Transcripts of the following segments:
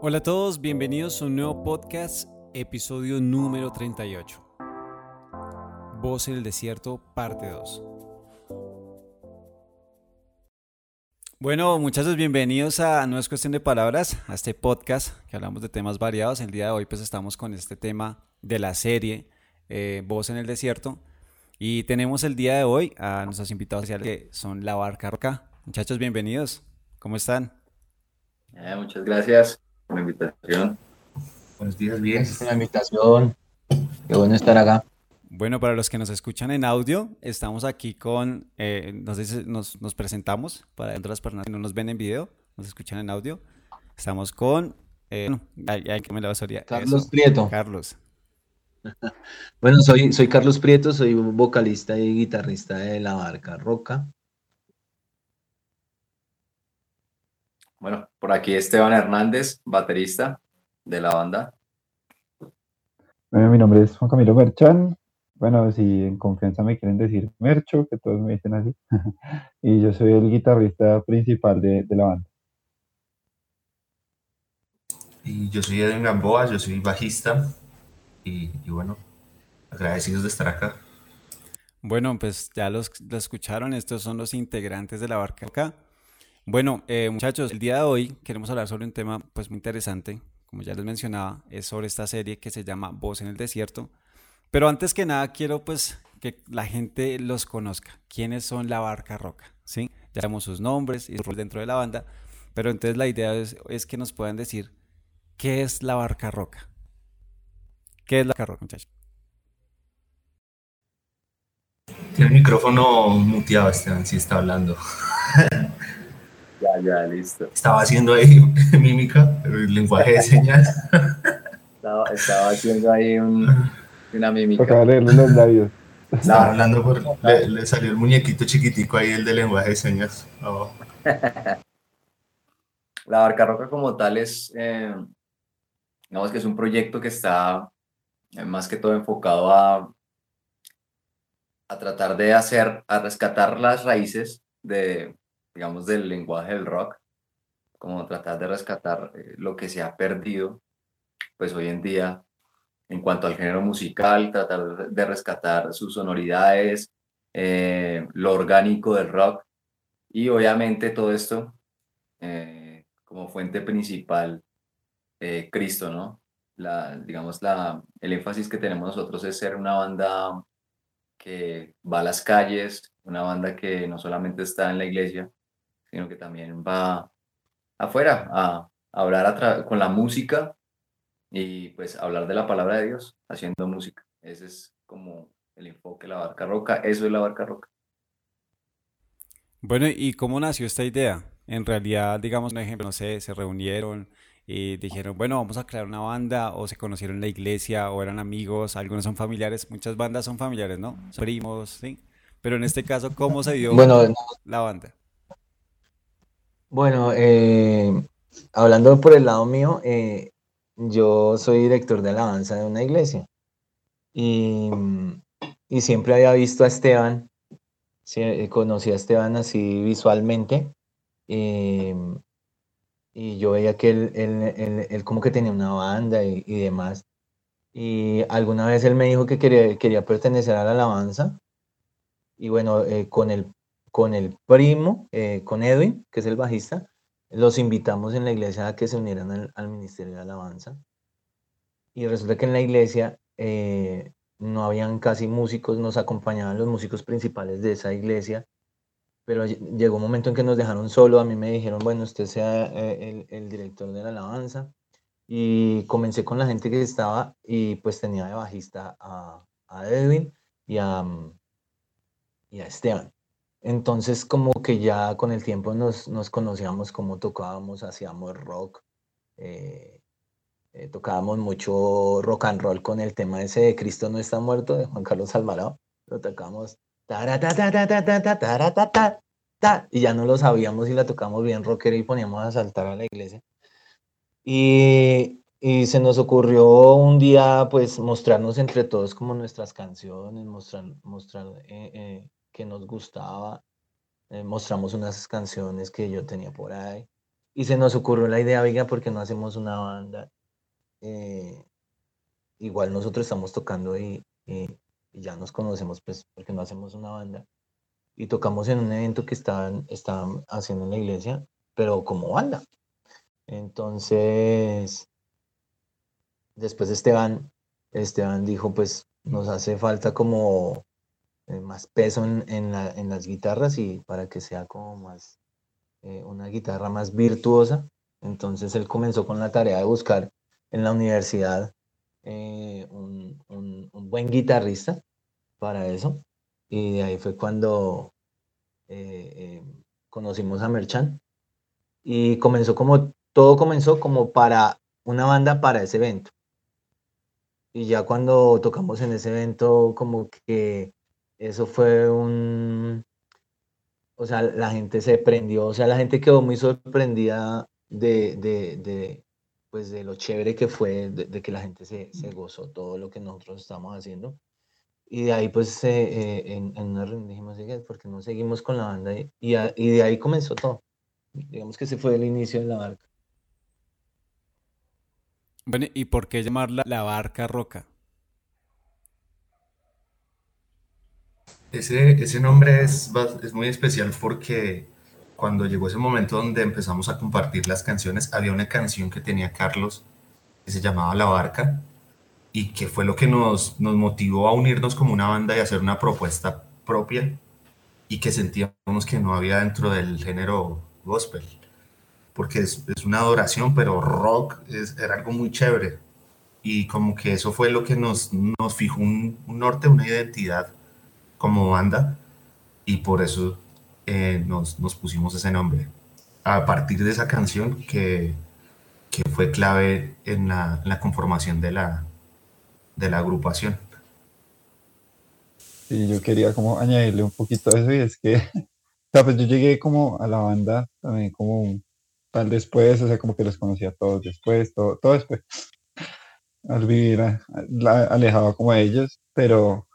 Hola a todos, bienvenidos a un nuevo podcast, episodio número 38. Voz en el desierto, parte 2. Bueno, muchachos, bienvenidos a No es cuestión de palabras, a este podcast que hablamos de temas variados. El día de hoy pues estamos con este tema de la serie eh, Voz en el desierto. Y tenemos el día de hoy a nuestros invitados que son La Barca Roca. Muchachos, bienvenidos. ¿Cómo están? Eh, muchas gracias la invitación. Buenos días, bien. Gracias por la invitación. Qué bueno estar acá. Bueno, para los que nos escuchan en audio, estamos aquí con, eh, nos, nos, nos, presentamos para otras personas que no nos ven en video, nos escuchan en audio. Estamos con, eh, que me la Carlos Prieto. Carlos. bueno, soy, soy Carlos Prieto, soy vocalista y guitarrista de La Barca Roca. Bueno, por aquí Esteban Hernández, baterista de la banda. Bueno, mi nombre es Juan Camilo Merchan. Bueno, si en confianza me quieren decir Mercho, que todos me dicen así. y yo soy el guitarrista principal de, la banda. Y yo soy Edwin Gamboa, yo soy bajista. Y, bueno, agradecidos de estar acá. Bueno, pues ya los, los escucharon, estos son los integrantes de la barca acá. Bueno, eh, muchachos, el día de hoy queremos hablar sobre un tema pues muy interesante, como ya les mencionaba, es sobre esta serie que se llama Voz en el Desierto. Pero antes que nada quiero pues que la gente los conozca, quiénes son la Barca Roca, ¿sí? Ya sabemos sus nombres y su rol dentro de la banda, pero entonces la idea es, que nos puedan decir qué es la Barca Roca. ¿Qué es la Barca Roca, muchachos? Tiene el micrófono muteado, Esteban, si está hablando. Ya, ya, listo. Estaba haciendo ahí mímica, el lenguaje de señas. Estaba, estaba haciendo ahí un, una mímica. Para leerle los labios. Estaba hablando por. Le, salió el muñequito chiquitico ahí, el de lenguaje de señas. Oh. La Barca Roca como tal es, eh, digamos que es un proyecto que está eh, más que todo enfocado a, a tratar de hacer, a rescatar las raíces de, digamos, del lenguaje del rock, como tratar de rescatar eh, lo que se ha perdido, pues hoy en día, en cuanto al género musical, tratar de rescatar sus sonoridades, eh, lo orgánico del rock, y obviamente todo esto eh, como fuente principal, Cristo, ¿no? La, digamos, la, el énfasis que tenemos nosotros es ser una banda que va a las calles, una banda que no solamente está en la iglesia, sino que también va afuera a, hablar con la música y pues hablar de la palabra de Dios haciendo música. Ese es como el enfoque de la barca roca, eso es la barca roca. Bueno, ¿y cómo nació esta idea? En realidad, digamos un ejemplo, no sé, se reunieron y dijeron, bueno, vamos a crear una banda, o se conocieron en la iglesia, o eran amigos, algunos son familiares, muchas bandas son familiares, ¿no? Son primos, ¿sí? Pero en este caso, ¿cómo se dio bueno, la banda? Bueno, eh, hablando por el lado mío, eh, yo soy director de alabanza de una iglesia y, siempre había visto a Esteban, eh, conocí a Esteban así visualmente y yo veía que él, como que tenía una banda y, demás. Y alguna vez él me dijo que quería, quería pertenecer a la alabanza y bueno, con el con el primo, eh, con Edwin, que es el bajista, los invitamos en la iglesia a que se unieran al, Ministerio de Alabanza. Y resulta que en la iglesia eh, no habían casi músicos, nos acompañaban los músicos principales de esa iglesia, pero llegó un momento en que nos dejaron solo, a mí me dijeron, bueno, usted sea eh, el, director de la alabanza, y comencé con la gente que estaba y pues tenía de bajista a, Edwin y a, y a Esteban. Entonces como que ya con el tiempo nos, nos conocíamos cómo tocábamos, hacíamos rock, eh, eh, tocábamos mucho rock and roll con el tema ese de Cristo no está muerto de Juan Carlos Alvarado, lo tocamos y ya no lo sabíamos y la tocamos bien rocker y poníamos a saltar a la iglesia. Y, y se nos ocurrió un día pues mostrarnos entre todos como nuestras canciones, mostrar, mostrar que nos gustaba. Eh, mostramos unas canciones que yo tenía por ahí. y se nos ocurrió la idea, oiga, ¿por qué no hacemos una banda? Eh, igual nosotros estamos tocando y, y, ya nos conocemos, pues, porque no hacemos una banda. Y tocamos en un evento que estaban, estaban haciendo en la iglesia, pero como banda. Entonces, después Esteban, Esteban dijo, pues nos hace falta como eh, más peso en, en, la, en, las guitarras y para que sea como más, eh, una guitarra más virtuosa. Entonces él comenzó con la tarea de buscar en la universidad eh, un, un, un, buen guitarrista para eso. Y de ahí fue cuando conocimos a Merchan. Y comenzó como, todo comenzó como para una banda para ese evento. Y ya cuando tocamos en ese evento, como que eso fue un, o sea, la gente se prendió, o sea, la gente quedó muy sorprendida de, de, pues de lo chévere que fue, de, que la gente se, se, gozó todo lo que nosotros estamos haciendo. Y de ahí, pues, eh, en, en, una reunión dijimos, ¿por qué no seguimos con la banda? Y, y, de ahí comenzó todo. Digamos que ese fue el inicio de la barca. Bueno, ¿y por qué llamarla la barca roca? Ese, ese nombre es, es muy especial porque cuando llegó ese momento donde empezamos a compartir las canciones, había una canción que tenía Carlos que se llamaba La Barca y que fue lo que nos, nos motivó a unirnos como una banda y hacer una propuesta propia y que sentíamos que no había dentro del género gospel, porque es, una adoración, pero rock es, era algo muy chévere. Y como que eso fue lo que nos, nos fijó un norte, una identidad como banda y por eso eh, nos, nos, pusimos ese nombre. A partir de esa canción que, que fue clave en la, la, conformación de la, de la agrupación. Sí, yo quería como añadirle un poquito a eso y es que, o sea, pues yo llegué como a la banda también como tal después, o sea, como que los conocía todos después, todo, todo después, al vivir alejado como ellos, pero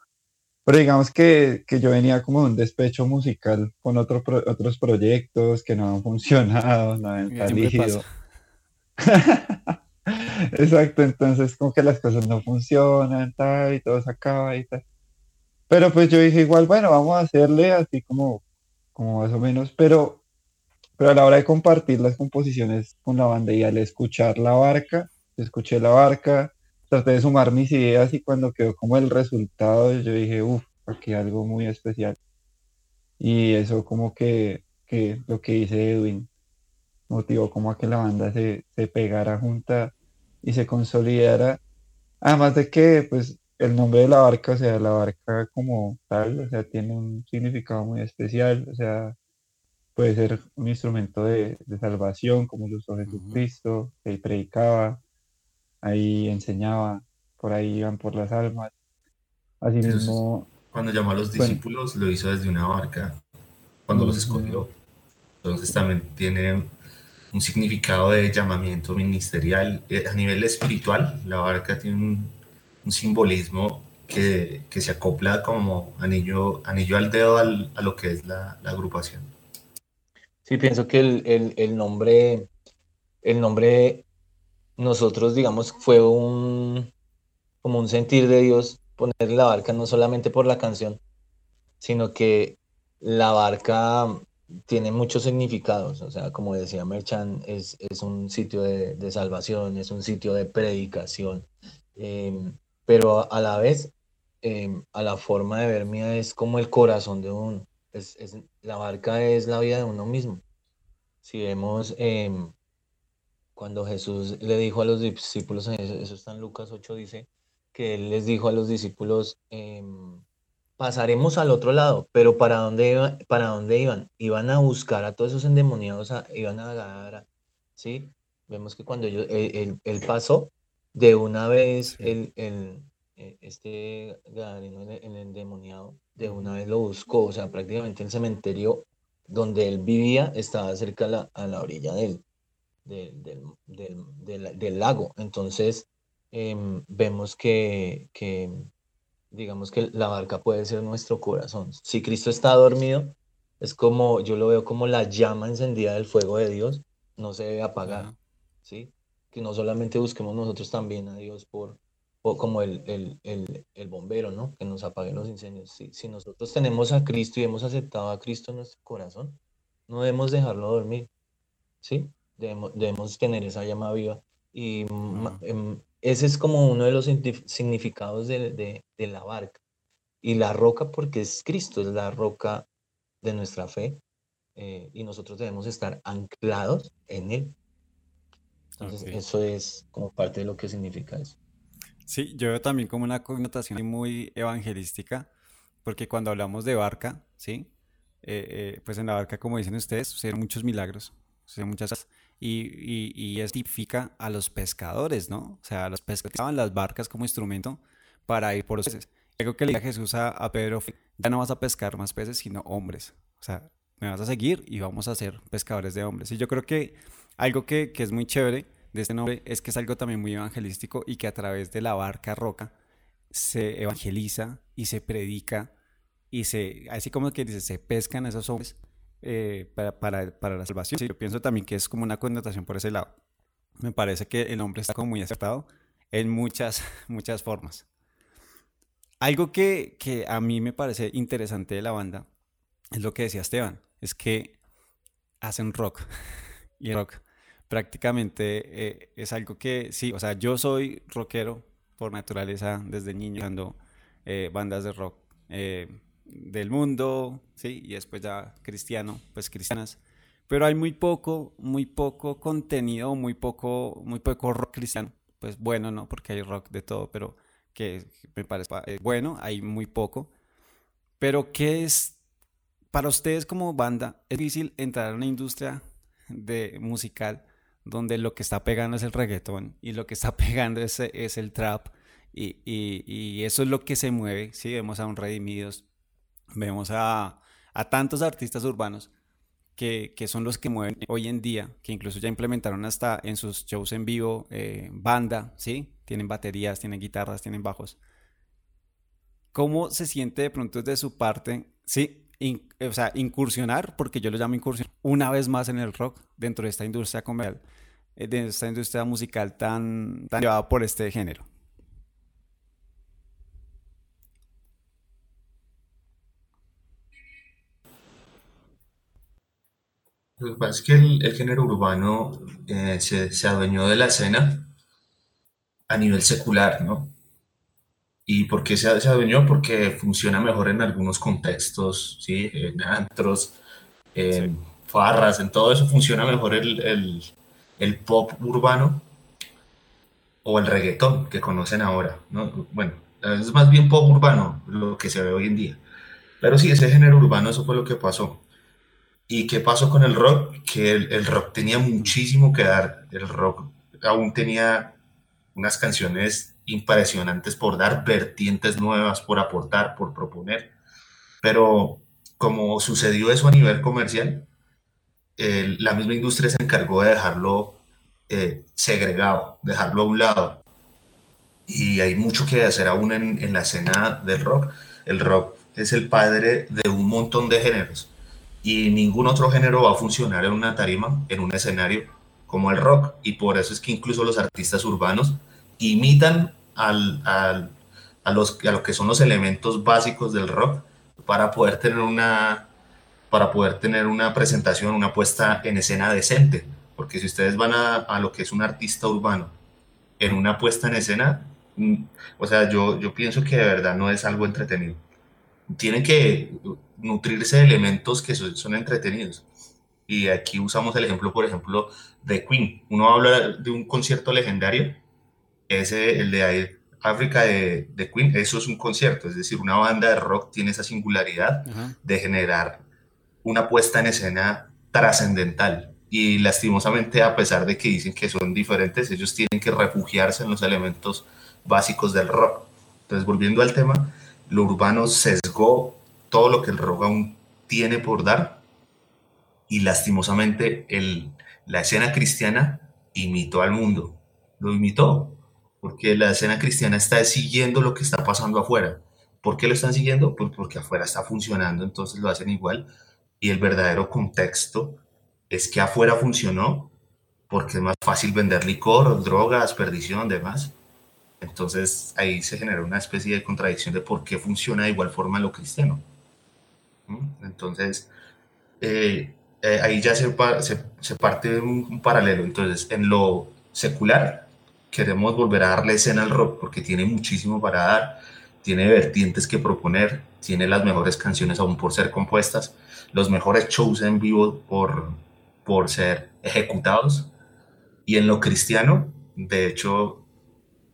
pero digamos que, que, yo venía como de un despecho musical con otro otros proyectos que no han funcionado, no han salido. Exacto, entonces como que las cosas no funcionan, tal, y todo se acaba y tal. Pero pues yo dije igual, bueno, vamos a hacerle así como, como más o menos, pero, pero a la hora de compartir las composiciones con la banda y al escuchar la barca, escuché la barca, traté de sumar mis ideas y cuando quedó como el resultado, yo dije, uff, aquí algo muy especial. Y eso como que, que lo que dice Edwin motivó como a que la banda se, se pegara junta y se consolidara. Además de que, pues, el nombre de la barca, o sea, la barca como tal, o sea, tiene un significado muy especial, o sea, puede ser un instrumento de, de salvación, como lo usó Jesucristo, él predicaba, ahí enseñaba, por ahí iban por las almas. Asimismo. Cuando llamó a los discípulos, lo hizo desde una barca, cuando los escogió. Entonces también tiene un significado de llamamiento ministerial. Eh, a nivel espiritual, la barca tiene un, simbolismo que, que, se acopla como anillo, anillo al dedo a lo que es la, la, agrupación. Sí, pienso que el, el, el nombre, el nombre nosotros, digamos, fue un, como un sentir de Dios poner la barca no solamente por la canción, sino que la barca tiene muchos significados, o sea, como decía Merchan, es, es un sitio de, de, salvación, es un sitio de predicación, em, pero a la vez, em, a la forma de ver mía, es como el corazón de uno, es, es, la barca es la vida de uno mismo. Si vemos em, cuando Jesús le dijo a los discípulos, eso está en Lucas 8, dice que él les dijo a los discípulos, em, pasaremos al otro lado, pero ¿para dónde, iba, ¿para dónde iban? Iban a buscar a todos esos endemoniados, iban a agarrar, ¿sí? Vemos que cuando ellos, él, pasó, de una vez el, el, e, este el, endemoniado, de una vez lo buscó, o sea, prácticamente el cementerio donde él vivía estaba cerca a la, a la orilla de él del, lago. Entonces, em, vemos que, que, digamos que la barca puede ser nuestro corazón. Si Cristo está dormido, es como, yo lo veo como la llama encendida del fuego de Dios no se debe apagar, Ajá. ¿sí? Que no solamente busquemos nosotros también a Dios por, por como el, el, el, el bombero, ¿no? Que nos apaguen los incendios. Si, si nosotros tenemos a Cristo y hemos aceptado a Cristo en nuestro corazón, no debemos dejarlo dormir, ¿sí? Debemos, debemos tener esa llama viva. Y Ajá. em, ese es como uno de los signifi- significados de, de, de la barca. Y la roca, porque es Cristo, es la roca de nuestra fe, eh, y nosotros debemos estar anclados en Él. Entonces, eso es como parte de lo que significa eso. Sí, yo veo también como una connotación muy evangelística, porque cuando hablamos de barca, ¿sí? Eh, eh, pues en la barca, como dicen ustedes, suceden muchos milagros, suceden muchas cosas, y, y, y eso tipifica a los pescadores, ¿no? O sea, los pescadores usaban las barcas como instrumento para ir por los peces. Algo que le dije a Jesús a, a Pedro ya no vas a pescar más peces, sino hombres. O sea, me vas a seguir y vamos a ser pescadores de hombres. Y yo creo que algo que, que es muy chévere de este nombre es que es algo también muy evangelístico y que a través de la barca roca se evangeliza y se predica y se, así como que dice, se pescan esos hombres eh, para, para, para la salvación. Sí, yo pienso también que es como una connotación por ese lado. Me parece que el hombre está como muy acertado en muchas, muchas formas. Algo que, que a mí me parece interesante de la banda es lo que decía Esteban, es que hacen rock y el rock prácticamente eh, es algo que sí, o sea, yo soy rockero por naturaleza desde niño, escuchando eh, bandas de rock eh, del mundo, sí, y después ya cristiano, pues cristianas, pero hay muy poco, muy poco contenido, muy poco, muy poco rock cristiano, pues bueno, ¿no? Porque hay rock de todo, pero que me parece eh, bueno, hay muy poco, pero ¿qué es para ustedes como banda? ¿Es difícil entrar a una industria de musical donde lo que está pegando es el reggaetón y lo que está pegando es, es el trap y, y, eso es lo que se mueve, ¿sí? Vemos a un Redimidos, vemos a, tantos artistas urbanos que, que, son los que mueven hoy en día, que incluso ya implementaron hasta en sus shows en vivo eh, banda, ¿sí? Tienen baterías, tienen guitarras, tienen bajos. ¿Cómo se siente de pronto desde su parte, sí? O sea, incursionar, porque yo lo llamo incursión, una vez más en el rock dentro de esta industria comercial, eh, de esta industria musical tan llevada por este género. Lo que pasa es que el, el género urbano eh, se, se adueñó de la escena a nivel secular, ¿no? ¿Y por qué se, se adueñó? Porque funciona mejor en algunos contextos, ¿sí? En antros, Sí, en farras, en todo eso funciona mejor el, el, el pop urbano o el reggaetón que conocen ahora, ¿no? Bueno, es más bien pop urbano lo que se ve hoy en día. Pero sí, ese género urbano, eso fue lo que pasó. ¿Y qué pasó con el rock? Que el, rock tenía muchísimo que dar. El rock aún tenía unas canciones impresionantes por dar, vertientes nuevas por aportar, por proponer. Pero como sucedió eso a nivel comercial, la misma industria se encargó de dejarlo eh, segregado, dejarlo a un lado. Y hay mucho que hacer aún en, en la escena del rock. El rock es el padre de un montón de géneros y ningún otro género va a funcionar en una tarima, en un escenario como el rock. Y por eso es que incluso los artistas urbanos imitan a, los, a lo que son los elementos básicos del rock para poder tener una, para poder tener una presentación, una puesta en escena decente. Porque si ustedes van a, a lo que es un artista urbano en una puesta en escena, mm, o sea, yo, yo pienso que de verdad no es algo entretenido tienen que nutrirse de elementos que son, entretenidos. Y aquí usamos el ejemplo, por ejemplo, de Queen. Uno habla de un concierto legendario, ese, el de África de, de, Queen, eso es un concierto, es decir, una banda de rock tiene esa singularidad Ajá. de generar una puesta en escena trascendental. Y lastimosamente, a pesar de que dicen que son diferentes, ellos tienen que refugiarse en los elementos básicos del rock. Entonces, volviendo al tema, lo urbano sesgó todo lo que el rock aún tiene por dar y lastimosamente el, la escena cristiana imitó al mundo, lo imitó, porque la escena cristiana está siguiendo lo que está pasando afuera. ¿Por qué lo están siguiendo? Pues porque afuera está funcionando, entonces lo hacen igual y el verdadero contexto es que afuera funcionó porque es más fácil vender licor, drogas, perdición, demás. Entonces ahí se genera una especie de contradicción de por qué funciona de igual forma lo cristiano. ¿Mm? Entonces, eh, eh, ahí ya se, parte de un, paralelo. Entonces, en lo secular, queremos volver a darle escena al rock porque tiene muchísimo para dar, tiene vertientes que proponer, tiene las mejores canciones aún por ser compuestas, los mejores shows en vivo por, por ser ejecutados. Y en lo cristiano, de hecho,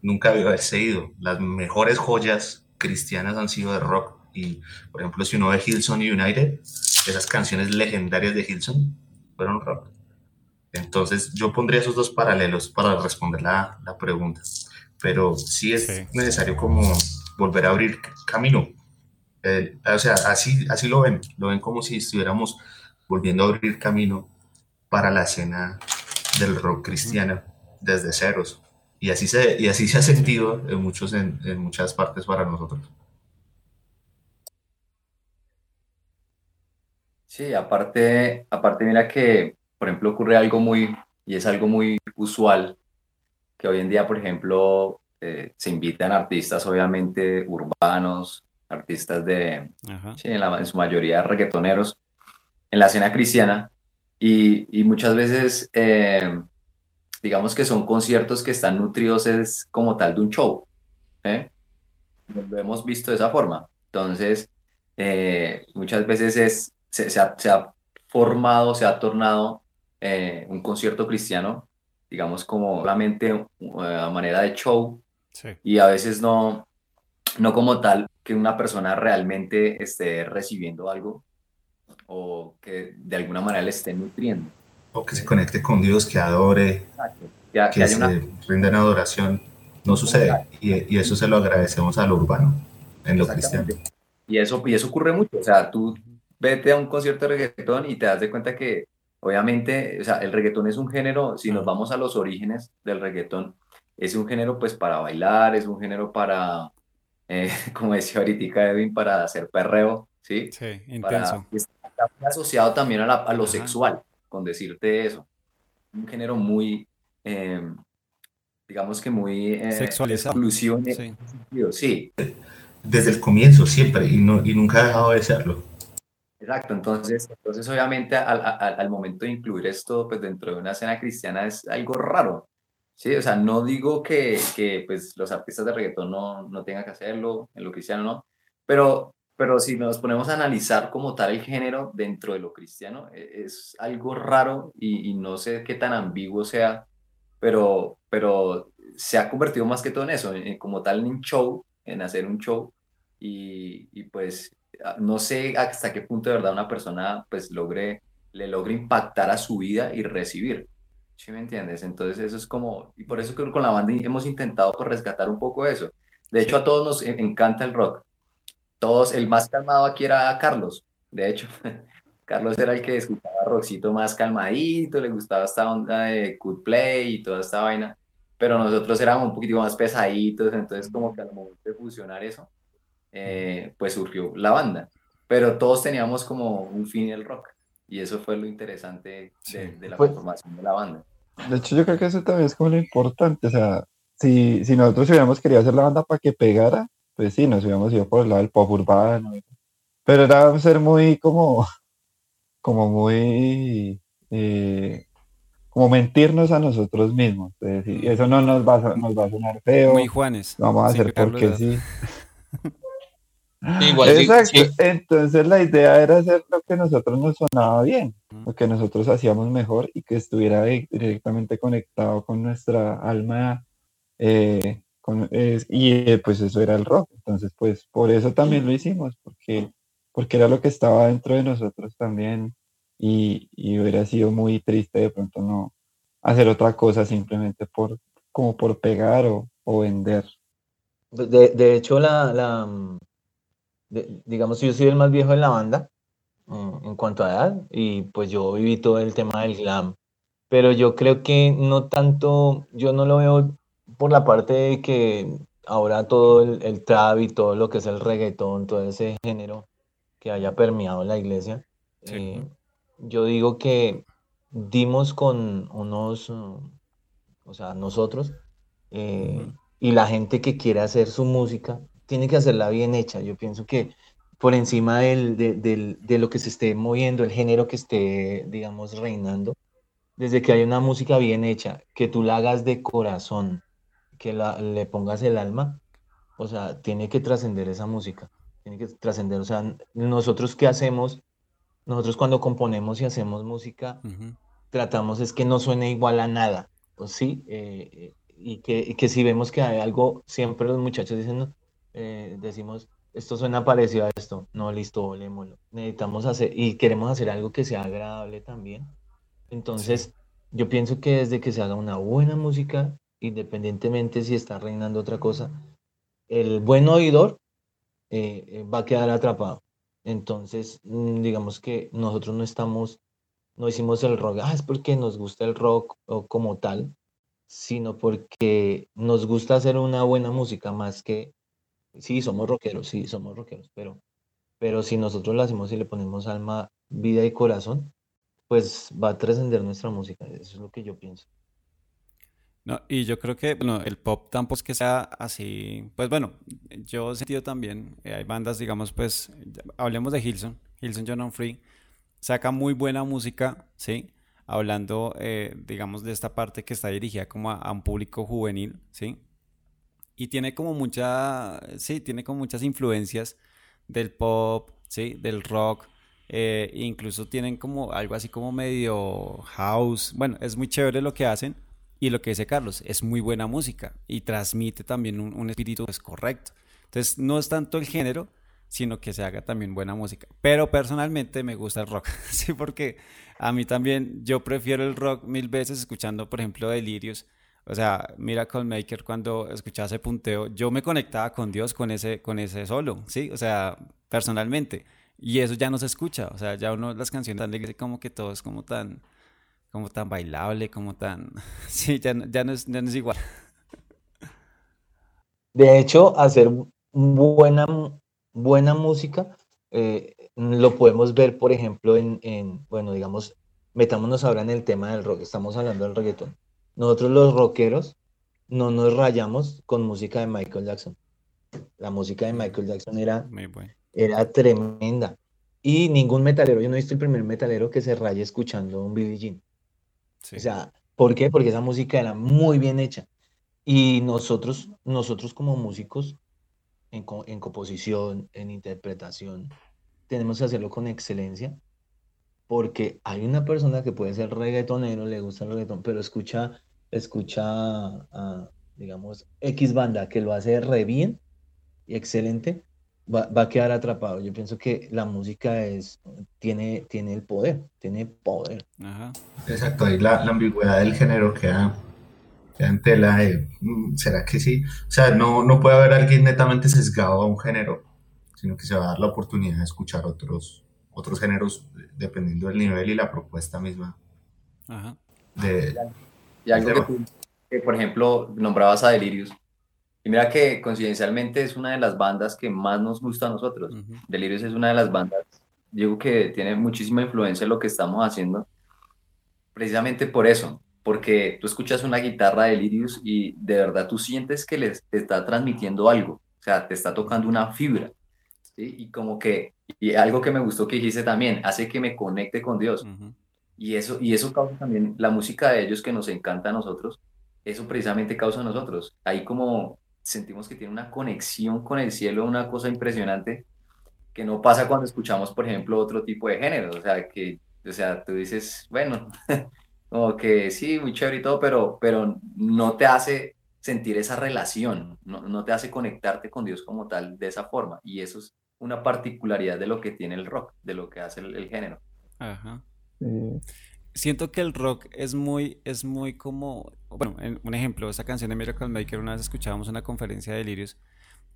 nunca había haberse ido. Las mejores joyas cristianas han sido de rock. Y, por ejemplo, si uno ve Hillsong United, esas canciones legendarias de Hillsong fueron rock. Entonces, yo pondría esos dos paralelos para responder la, la pregunta. Pero sí es necesario como volver a abrir camino. o sea, así, así lo ven, lo ven como si estuviéramos volviendo a abrir camino para la escena del rock cristiano desde ceros. Y así se, y así se ha sentido en, muchos, en, en muchas partes para nosotros. Sí, aparte, aparte mira que, por ejemplo, ocurre algo muy, y es algo muy usual, que hoy en día, por ejemplo, eh, se invitan artistas obviamente urbanos, artistas de, sí, en, su mayoría reggaetoneros, en la escena cristiana, y, y muchas veces, eh, digamos que son conciertos que están nutridos es como tal de un show, ¿eh? Lo hemos visto de esa forma. Entonces, muchas veces es, se, se, ha, se, ha, formado, se ha tornado un concierto cristiano, digamos como solamente a manera de show, y a veces no, no como tal que una persona realmente esté recibiendo algo o que de alguna manera le esté nutriendo. O que se conecte con Dios, que adore, que, se una... en adoración. No sucede. Y, y, eso se lo agradecemos a lo urbano, en lo cristiano. Y eso, y eso ocurre mucho. O sea, tú vete a un concierto de reggaetón y te das de cuenta que obviamente, o sea, el reggaetón es un género, si nos vamos a los orígenes del reggaetón, es un género pues para bailar, es un género para, eh, como decía ahorita Edwin, para hacer perreo, ¿sí? Sí, intenso. está asociado también a, lo sexual, con decirte eso. Un género muy, em, digamos que muy... Eh, Sexualizado. Sí. sí. Desde el comienzo, siempre, y, no, y nunca ha dejado de serlo. Exacto, entonces, entonces obviamente al, al, al, momento de incluir esto pues dentro de una escena cristiana es algo raro, Sí, o sea, no digo que, que pues, los artistas de reggaetón no, no tengan que hacerlo, en lo cristiano no, pero, pero si nos ponemos a analizar como tal el género dentro de lo cristiano, e, es algo raro y, y no sé qué tan ambiguo sea, pero, pero se ha convertido más que todo en eso, en, como tal en un show, en hacer un show, y, y, pues ah, no sé hasta qué punto de verdad una persona pues logre, le logre impactar a su vida y recibir. ¿Sí me entiendes? Entonces eso es como, y por eso creo que con la banda hemos intentado pues, rescatar un poco eso. De hecho, a todos nos encanta el rock. Todos, el más calmado aquí era Carlos, de hecho. Carlos era el que escuchaba rockcito más calmadito, le gustaba esta onda de good play y toda esta vaina, pero nosotros éramos un poquito más pesaditos, entonces como que al momento de fusionar eso, eh, pues surgió la banda, pero todos teníamos como un fin el rock. Y eso fue lo interesante de, la pues formación de la banda. De hecho, yo creo que eso también es como lo importante. O sea, si, si nosotros hubiéramos querido hacer la banda para que pegara, pues sí, nos hubiéramos ido por el lado del pop urbano. Pero era ser muy como, como muy, eh, como mentirnos a nosotros mismos. y eso no nos va, a, nos va a sonar feo. Muy Juanes. Vamos a hacer porque sí. Igual, Exacto. Entonces la idea era hacer lo que nosotros nos sonaba bien, lo que nosotros hacíamos mejor y que estuviera directamente conectado con nuestra alma. Eh, y eh, pues eso era el rock. Entonces, pues por eso también lo hicimos, porque, porque era lo que estaba dentro de nosotros también. Y, y hubiera sido muy triste de pronto no hacer otra cosa simplemente por como por pegar o, o vender. De, de hecho, la, la, digamos, yo soy el más viejo de la banda mm, en cuanto a edad y pues yo viví todo el tema del glam, pero yo creo que no tanto, yo no lo veo por la parte de que ahora todo el, el trap y todo lo que es el reggaetón, todo ese género que haya permeado la iglesia. Eh, yo digo que dimos con unos, o sea, nosotros, eh, y la gente que quiere hacer su música, tiene que hacerla bien hecha. Yo pienso que por encima del, de, lo que se esté moviendo, el género que esté, digamos, reinando, desde que hay una música bien hecha, que tú la hagas de corazón, que la, le pongas el alma, o sea, tiene que trascender esa música, tiene que trascender, o sea, nosotros qué hacemos, nosotros cuando componemos y hacemos música, tratamos es que no suene igual a nada, ¿sí? Eh, eh, y, que, que, si vemos que hay algo, siempre los muchachos dicen, eh, decimos, esto suena parecido a esto, no, listo, volémoslo. Necesitamos hacer, y queremos hacer algo que sea agradable también. Entonces, yo pienso que desde que se haga una buena música, independientemente si está reinando otra cosa, el buen oidor va a quedar atrapado. Entonces, mm, digamos que nosotros no estamos, no hicimos el rock, ah, es porque nos gusta el rock o como tal, sino porque nos gusta hacer una buena música más que, sí, somos rockeros, sí, somos rockeros, pero, pero si nosotros lo hacemos y le ponemos alma, vida y corazón, pues va a trascender nuestra música, eso es lo que yo pienso. No, y yo creo que bueno, el pop tampoco es que sea así. Pues bueno, yo he sentido también, eh, hay bandas, digamos, pues, hablemos de Hilson, Hilson John Free, saca muy buena música, ¿sí? Hablando, eh, digamos, de esta parte que está dirigida como a, un público juvenil, ¿sí? Y tiene como mucha, sí, tiene como muchas influencias del pop, ¿sí? Del rock, eh, incluso tienen como algo así como medio house. Bueno, es muy chévere lo que hacen y lo que dice Carlos, es muy buena música y transmite también un, espíritu es correcto. Entonces, no es tanto el género, sino que se haga también buena música. Pero personalmente me gusta el rock, sí, porque a mí también yo prefiero el rock mil veces escuchando, por ejemplo, Delirios. O sea, Miracle Maker, cuando escuchaba ese punteo, yo me conectaba con Dios con ese, con ese solo, ¿sí? O sea, personalmente. Y eso ya no se escucha, o sea, ya uno las canciones tan como que todo es como tan como tan bailable, como tan... Sí, ya, ya, no, es, ya no es igual. De hecho, hacer buena, buena música eh, lo podemos ver, por ejemplo, en, en, bueno, digamos, metámonos ahora en el tema del rock, estamos hablando del reggaetón. Nosotros los rockeros no nos rayamos con música de Michael Jackson. La música de Michael Jackson era, era tremenda. Y ningún metalero, yo no he visto el primer metalero que se raye escuchando un Billie Jean. O sea, ¿por qué? Porque esa música era muy bien hecha. Y nosotros, nosotros como músicos, en, en composición, en interpretación, tenemos que hacerlo con excelencia, porque hay una persona que puede ser reggaetonero, le gusta el reggaetón, pero escucha, escucha, a, digamos, X banda que lo hace re bien y excelente, va, a quedar atrapado. Yo pienso que la música es, tiene, tiene el poder, tiene poder. Exacto, ahí la, ambigüedad del género queda, en tela de, mm, ¿será que sí? O sea, no, no puede haber alguien netamente sesgado a un género, sino que se va a dar la oportunidad de escuchar otros, otros géneros dependiendo del nivel y la propuesta misma. Ajá. y algo que, por ejemplo, nombrabas a Delirius, y mira que coincidencialmente es una de las bandas que más nos gusta a nosotros. Delirious es una de las bandas, digo que tiene muchísima influencia en lo que estamos haciendo, precisamente por eso, porque tú escuchas una guitarra de Delirious y de verdad tú sientes que les, te está transmitiendo algo, o sea, te está tocando una fibra. ¿sí? Y como que, y algo que me gustó que dijiste también, hace que me conecte con Dios. Y eso, y eso causa también la música de ellos que nos encanta a nosotros, eso precisamente causa a nosotros. Ahí como sentimos que tiene una conexión con el cielo, una cosa impresionante que no pasa cuando escuchamos, por ejemplo, otro tipo de género. O sea, que, o sea, tú dices, bueno, como que sí, muy chévere y todo, pero, pero no te hace sentir esa relación, no, no te hace conectarte con Dios como tal de esa forma. Y eso es una particularidad de lo que tiene el rock, de lo que hace el, género. Ajá siento que el rock es muy, es muy como, bueno, un ejemplo, esa canción de Miracle Maker, una vez escuchábamos una conferencia de Delirios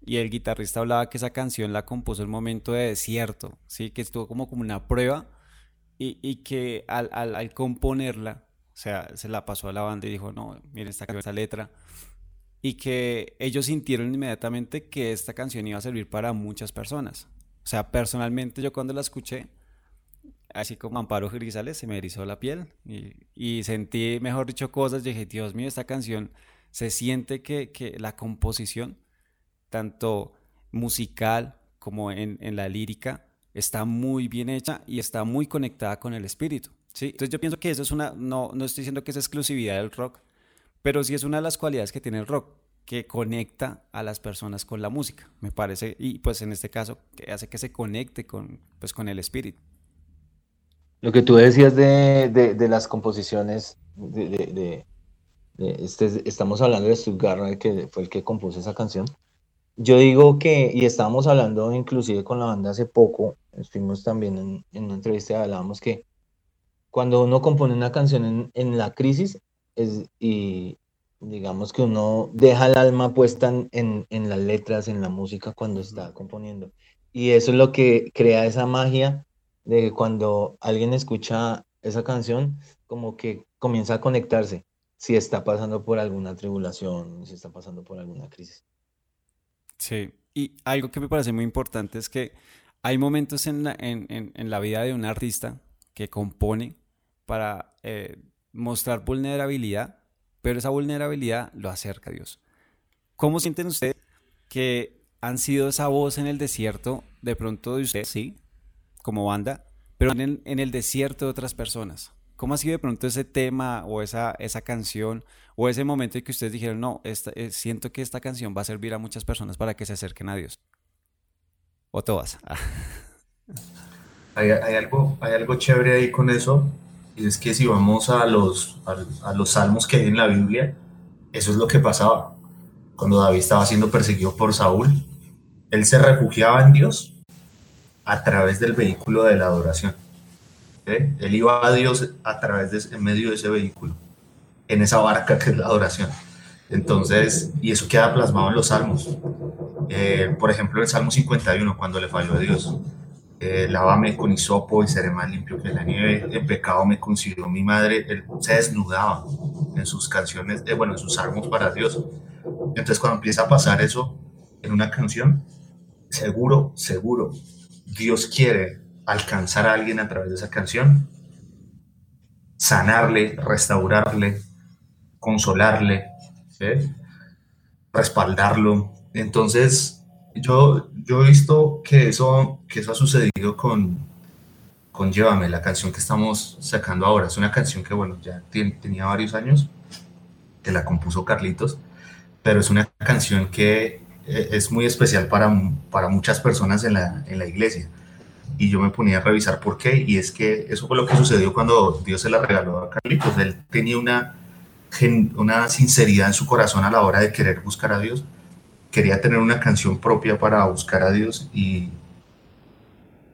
y el guitarrista hablaba que esa canción la compuso en un momento de desierto, ¿sí? Que estuvo como, como una prueba y, y que al, al, al, componerla, o sea, se la pasó a la banda y dijo, no, miren esta, esta letra. Y que ellos sintieron inmediatamente que esta canción iba a servir para muchas personas. O sea, personalmente yo cuando la escuché, así como Amparo Grisales, se me erizó la piel y, y sentí, mejor dicho, cosas. dije, Dios mío, esta canción se siente que, que la composición, tanto musical como en, en, la lírica, está muy bien hecha y está muy conectada con el espíritu. ¿sí? Entonces yo pienso que eso es una, no, no estoy diciendo que es exclusividad del rock, pero sí es una de las cualidades que tiene el rock, que conecta a las personas con la música, me parece, y pues en este caso, que hace que se conecte con, pues, con el espíritu. Lo que tú decías de, de, de las composiciones, de, este, estamos hablando de Stuttgart, que fue el que compuso esa canción. Yo digo que, y estábamos hablando inclusive con la banda hace poco, estuvimos también en, en una entrevista, hablábamos que cuando uno compone una canción en, en la crisis es, y, digamos que uno deja el alma puesta en, en, las letras, en la música cuando está componiendo. Y eso es lo que crea esa magia de cuando alguien escucha esa canción, como que comienza a conectarse si está pasando por alguna tribulación, si está pasando por alguna crisis. Sí, y algo que me parece muy importante es que hay momentos en la, en, en, la vida de un artista que compone para eh, mostrar vulnerabilidad pero esa vulnerabilidad lo acerca a Dios. ¿Cómo sienten ustedes que han sido esa voz en el desierto de pronto de ustedes, sí, como banda, pero en en el desierto de otras personas? ¿Cómo ha sido de pronto ese tema o esa, esa canción o ese momento en que ustedes dijeron, no, esta, eh, siento que esta canción va a servir a muchas personas para que se acerquen a Dios? ¿O todas? hay, hay, algo, hay algo chévere ahí con eso y es que si vamos a los, a, los salmos que hay en la Biblia, eso es lo que pasaba. Cuando David estaba siendo perseguido por Saúl, él se refugiaba en Dios a través del vehículo de la adoración. Él iba a Dios a través de, en medio de ese vehículo, en esa barca que es la adoración. Entonces, y eso queda plasmado en los salmos. Eh, por ejemplo, el Salmo 51, cuando le falló a Dios, eh, lávame con hisopo y seré más limpio que la nieve, el pecado me concibió mi madre, él se desnudaba en sus canciones, eh, bueno, en sus salmos para Dios. Entonces cuando empieza a pasar eso en una canción, seguro, seguro, Dios quiere alcanzar a alguien a través de esa canción, sanarle, restaurarle, consolarle, respaldarlo. Entonces, yo, yo he visto que eso, que eso ha sucedido con, con Llévame, la canción que estamos sacando ahora. Es una canción que, bueno, ya tenía varios años, que la compuso Carlitos, pero es una canción que es muy especial para, para muchas personas en la, en la iglesia. Y yo me ponía a revisar por qué, y es que eso fue lo que sucedió cuando Dios se la regaló a Carlitos. Él tenía una, una sinceridad en su corazón a la hora de querer buscar a Dios quería tener una canción propia para buscar a Dios y,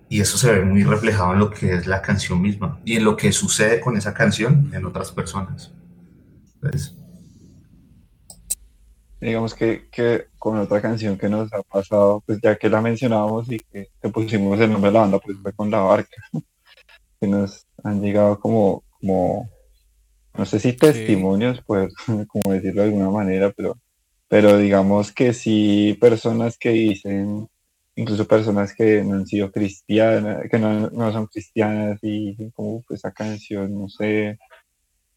y eso se ve muy reflejado en lo que es la canción misma y en lo que sucede con esa canción en otras personas. Pues, digamos que, que, con otra canción que nos ha pasado, pues ya que la mencionábamos y que, pusimos el nombre de la banda, pues fue con La Barca, que nos han llegado como, como no sé si testimonios, pues, como decirlo de alguna manera, pero pero digamos que sí, personas que dicen, incluso personas que no han sido cristianas, que no, no son cristianas y dicen como pues, esa canción, no sé,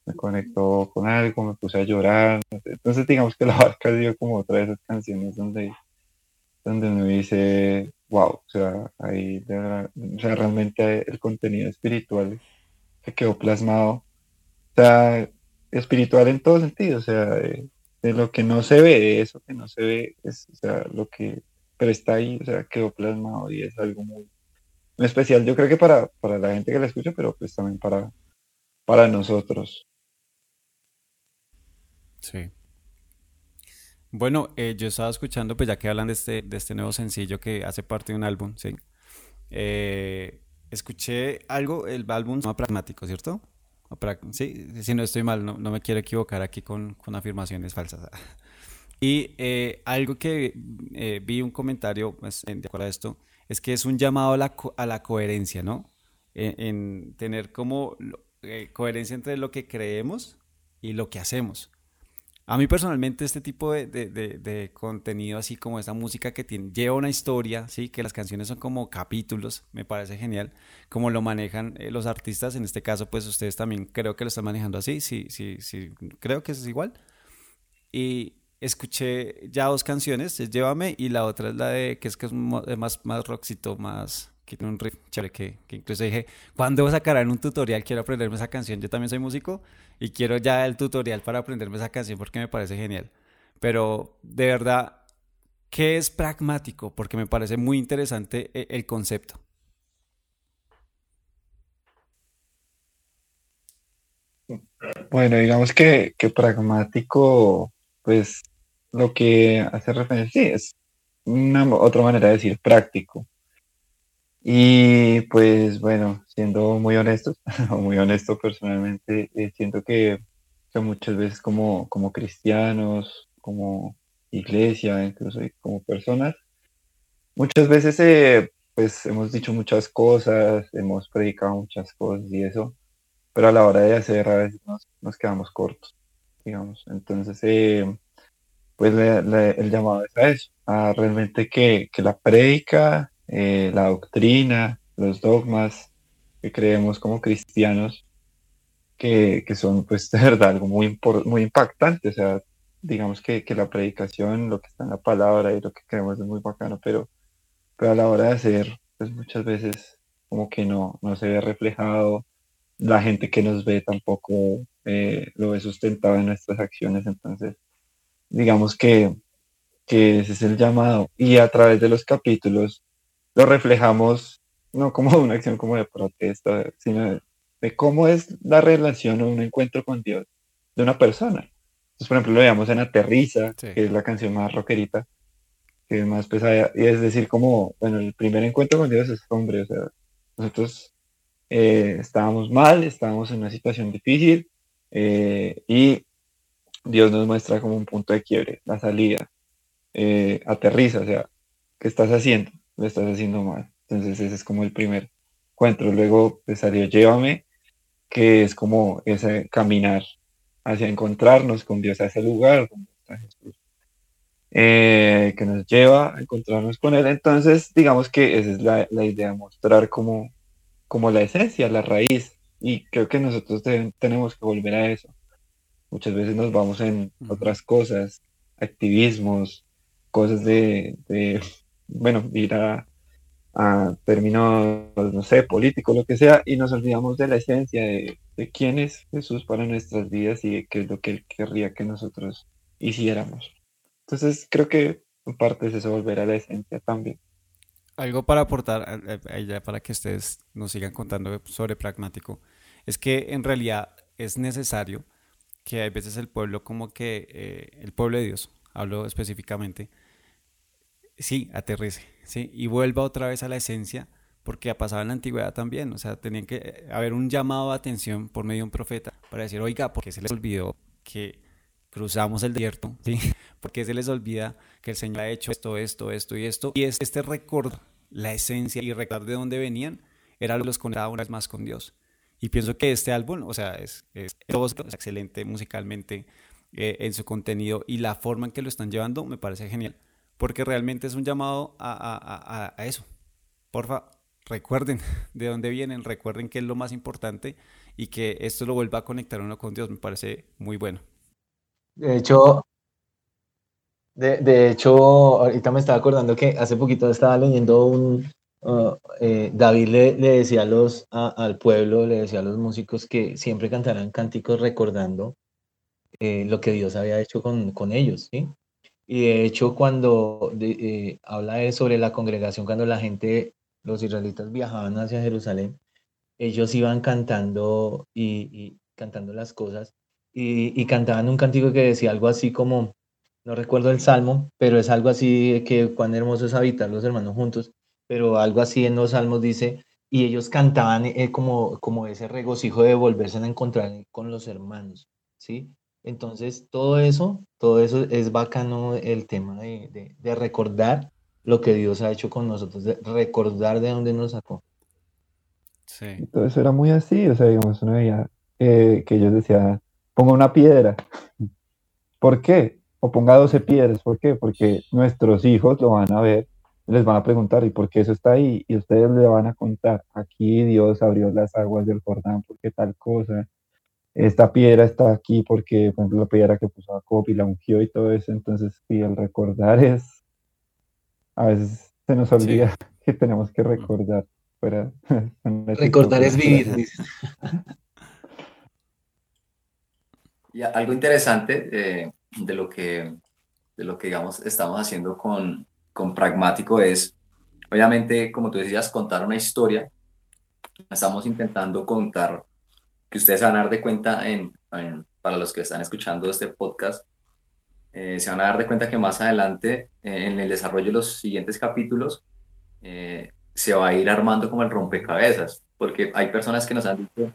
me conectó con algo, me puse a llorar. Entonces digamos que la barca dio como otra de esas canciones donde, donde uno dice, wow, o sea, ahí o sea, realmente el contenido espiritual que quedó plasmado, o sea, espiritual en todo sentido, o sea, de lo que no se ve, de eso que no se ve, es o sea, lo que, pero está ahí, o sea, quedó plasmado y es algo muy, especial, yo creo que para, para la gente que la escucha, pero pues también para, para nosotros. Sí. Bueno, eh, yo estaba escuchando, pues ya que hablan de este, de este nuevo sencillo que hace parte de un álbum, sí. Eh, escuché algo, el álbum se llama Pragmático, ¿cierto? Sí, si no estoy mal, no, no me quiero equivocar aquí con, con afirmaciones falsas. Y eh, algo que eh, vi un comentario pues, de esto, es que es un llamado a la, a la coherencia, ¿no? En, en tener como coherencia entre lo que creemos y lo que hacemos. A mí personalmente este tipo de, de, de, contenido, así como esta música que tiene, lleva una historia, ¿sí? que las canciones son como capítulos, me parece genial, como lo manejan eh, los artistas, en este caso pues ustedes también creo que lo están manejando así, sí, sí, sí, creo que es igual. Y escuché ya dos canciones, es Llévame y la otra es la de, que es que es más, más más, que tiene un riff chévere que, que incluso dije, ¿cuándo sacarán un tutorial? Quiero aprenderme esa canción, yo también soy músico y quiero ya el tutorial para aprenderme esa canción porque me parece genial. Pero de verdad, ¿qué es pragmático? Porque me parece muy interesante eh, el concepto. Bueno, digamos que, que pragmático, pues lo que hace referencia, sí, es una otra manera de decir práctico. Y pues bueno, siendo muy honestos, o muy honesto personalmente, eh, siento que, muchas veces como, como cristianos, como iglesia, incluso como personas, muchas veces eh, pues hemos dicho muchas cosas, hemos predicado muchas cosas y eso, pero a la hora de hacer a veces nos, quedamos cortos, digamos. Entonces, eh, pues el llamado es a eso, a realmente que, que la predica eh, la doctrina, los dogmas que creemos como cristianos, que, que, son pues de verdad algo muy, muy impactante. O sea, digamos que, que, la predicación, lo que está en la palabra y lo que creemos es muy bacano, pero, pero a la hora de hacer, pues muchas veces como que no, no se ve reflejado, la gente que nos ve tampoco eh, lo ve sustentado en nuestras acciones, entonces digamos que, que ese es el llamado. Y a través de los capítulos lo reflejamos no como una acción como de protesta, sino de, cómo es la relación o un encuentro con Dios de una persona. Entonces, por ejemplo, lo veíamos en Aterriza, que es la canción más rockerita, que es más pesada, y es decir, como, bueno, el primer encuentro con Dios es hombre, o sea, nosotros eh, estábamos mal, estábamos en una situación difícil, eh, y Dios nos muestra como un punto de quiebre, la salida, eh, aterriza, o sea, ¿qué estás haciendo? Lo estás haciendo mal. Entonces ese es como el primer encuentro. Luego pues, salió Llévame, que es como ese caminar hacia encontrarnos con Dios, a ese lugar donde está Jesús, eh, que nos lleva a encontrarnos con Él. Entonces, digamos que esa es la, la idea, mostrar como, como la esencia, la raíz. Y creo que nosotros tenemos que volver a eso. Muchas veces nos vamos en otras cosas, activismos, cosas de, de bueno, ir a, términos, no sé, políticos, lo que sea, y nos olvidamos de la esencia de, quién es Jesús para nuestras vidas y de qué es lo que Él querría que nosotros hiciéramos. Entonces, creo que parte es eso, volver a la esencia también. Algo para aportar, ya para que ustedes nos sigan contando sobre pragmático, es que en realidad es necesario que hay veces el pueblo como que, eh, el pueblo de Dios, hablo específicamente, sí, aterrice, sí, y vuelva otra vez a la esencia, porque ha pasado en la antigüedad también, o sea, tenían que eh, haber un llamado de atención por medio de un profeta para decir, oiga, ¿por qué se les olvidó que cruzamos el desierto? ¿Sí? ¿Por qué se les olvida que el Señor ha hecho esto, esto, esto y esto? Y este recordar la esencia y recordar de dónde venían, era lo que los conectaba una vez más con Dios. Y pienso que este álbum, o sea, es, es, excelente musicalmente eh, en su contenido y la forma en que lo están llevando me parece genial porque realmente es un llamado a, eso. Porfa, recuerden de dónde vienen, recuerden que es lo más importante y que esto lo vuelva a conectar uno con Dios, me parece muy bueno. De hecho, de, hecho, ahorita me estaba acordando que hace poquito estaba leyendo un, uh, eh, David le, decía a los, al pueblo, le decía a los músicos que siempre cantaran cánticos recordando eh, lo que Dios había hecho con, con ellos, ¿sí? Y de hecho, cuando eh, habla sobre la congregación, cuando la gente, los israelitas viajaban hacia Jerusalén, ellos iban cantando y, cantando las cosas y, cantaban un cántico que decía algo así como, no recuerdo el salmo, pero es algo así que cuán hermoso es habitar los hermanos juntos, pero algo así en los salmos dice, y ellos cantaban eh, como, como ese regocijo de volverse a encontrar con los hermanos, ¿sí? Entonces, todo eso, todo eso es bacano el tema de, recordar lo que Dios ha hecho con nosotros, de recordar de dónde nos sacó. Sí. todo eso era muy así, o sea, digamos, uno veía eh, que ellos decían, ponga una piedra, ¿Por qué? O ponga 12 piedras, ¿por qué? Porque nuestros hijos lo van a ver, les van a preguntar, ¿y por qué eso está ahí? Y ustedes le van a contar, aquí Dios abrió las aguas del Jordán, porque tal cosa, esta piedra está aquí porque, por ejemplo, la piedra que puso Jacob y la ungió y todo eso, entonces, sí, el recordar es, a veces se nos olvida que tenemos que recordar. Fuera, recordar es vivir, dice. Y algo interesante eh, de lo que, de lo que digamos, estamos haciendo con, con Pragmático es, obviamente, como tú decías, contar una historia. Estamos intentando contar, que ustedes se van a dar de cuenta, en, para los que están escuchando este podcast, eh, se van a dar de cuenta que más adelante, eh, en el desarrollo de los siguientes capítulos, se va a ir armando como el rompecabezas, porque hay personas que nos han dicho,